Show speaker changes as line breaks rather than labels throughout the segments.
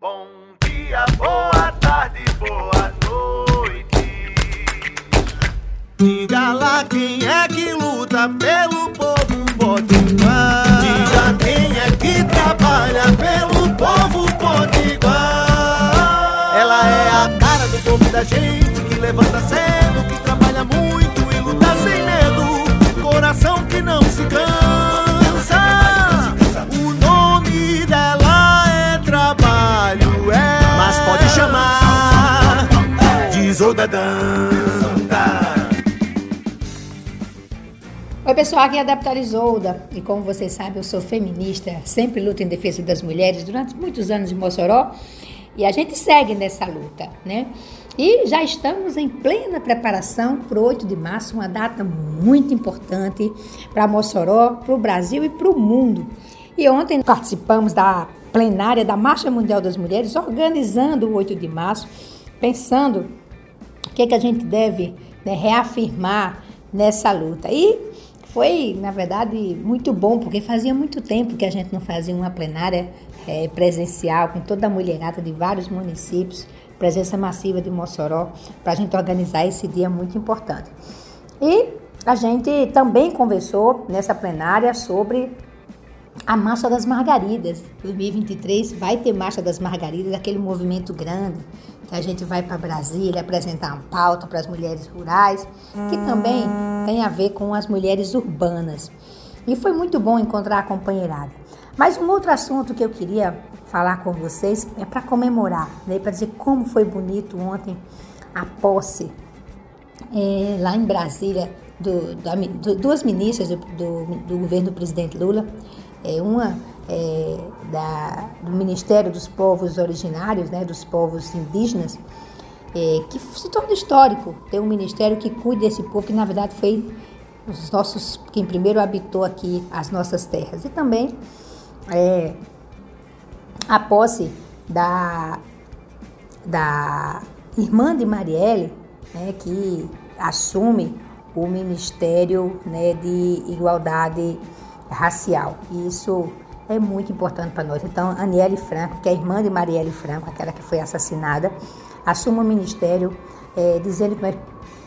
Bom dia, boa tarde, boa noite.
Diga lá quem é que luta pelo povo potiguar. Diga quem é que trabalha pelo povo potiguar. Ela é a cara do povo da gente que levanta cedo, que trabalha muito e luta sem medo. Coração que não se cansa. Isolda Danta.
Oi pessoal, aqui é a deputada Isolda e como vocês sabem eu sou feminista, sempre luto em defesa das mulheres durante muitos anos em Mossoró e a gente segue nessa luta, né? E já estamos em plena preparação para o 8 de março, uma data muito importante para Mossoró, para o Brasil e para o mundo. E ontem participamos da plenária da Marcha Mundial das Mulheres, organizando o 8 de março, pensando o que, é que a gente deve né, reafirmar nessa luta. E foi, na verdade, muito bom, porque fazia muito tempo que a gente não fazia uma plenária é, presencial com toda a mulherada de vários municípios, presença massiva de Mossoró, para a gente organizar esse dia muito importante. E a gente também conversou nessa plenária sobre a Marcha das Margaridas. 2023 vai ter Marcha das Margaridas, aquele movimento grande que a gente vai para Brasília apresentar uma pauta para as mulheres rurais, que também tem a ver com as mulheres urbanas. E foi muito bom encontrar a companheirada. Mas um outro assunto que eu queria falar com vocês é para comemorar, né, para dizer como foi bonito ontem a posse é, lá em Brasília do, da, do, duas ministras do, do, do governo do presidente Lula, é, uma é, da, do Ministério dos Povos Originários, né, dos povos indígenas, é, que se torna histórico ter um ministério que cuide desse povo, que na verdade foi os nossos, quem primeiro habitou aqui as nossas terras. E também é, a posse da, da irmã de Marielle, né, que assume o Ministério né, de Igualdade Racial. E isso é muito importante para nós. Então, Aniele Franco, que é irmã de Marielle Franco, aquela que foi assassinada, assume o ministério é, dizendo que nós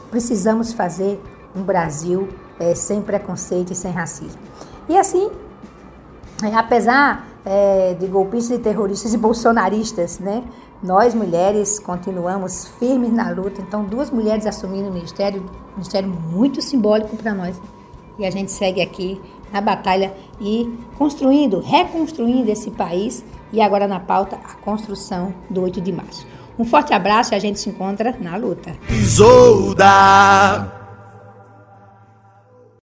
precisamos fazer um Brasil é, sem preconceito e sem racismo. E assim, é, apesar é, de golpistas e terroristas e bolsonaristas, né, nós mulheres continuamos firmes na luta. Então, duas mulheres assumindo o ministério, um ministério muito simbólico para nós. E a gente segue aqui na batalha e construindo, reconstruindo esse país e agora na pauta a construção do 8 de março. Um forte abraço e a gente se encontra na luta.
Isolda.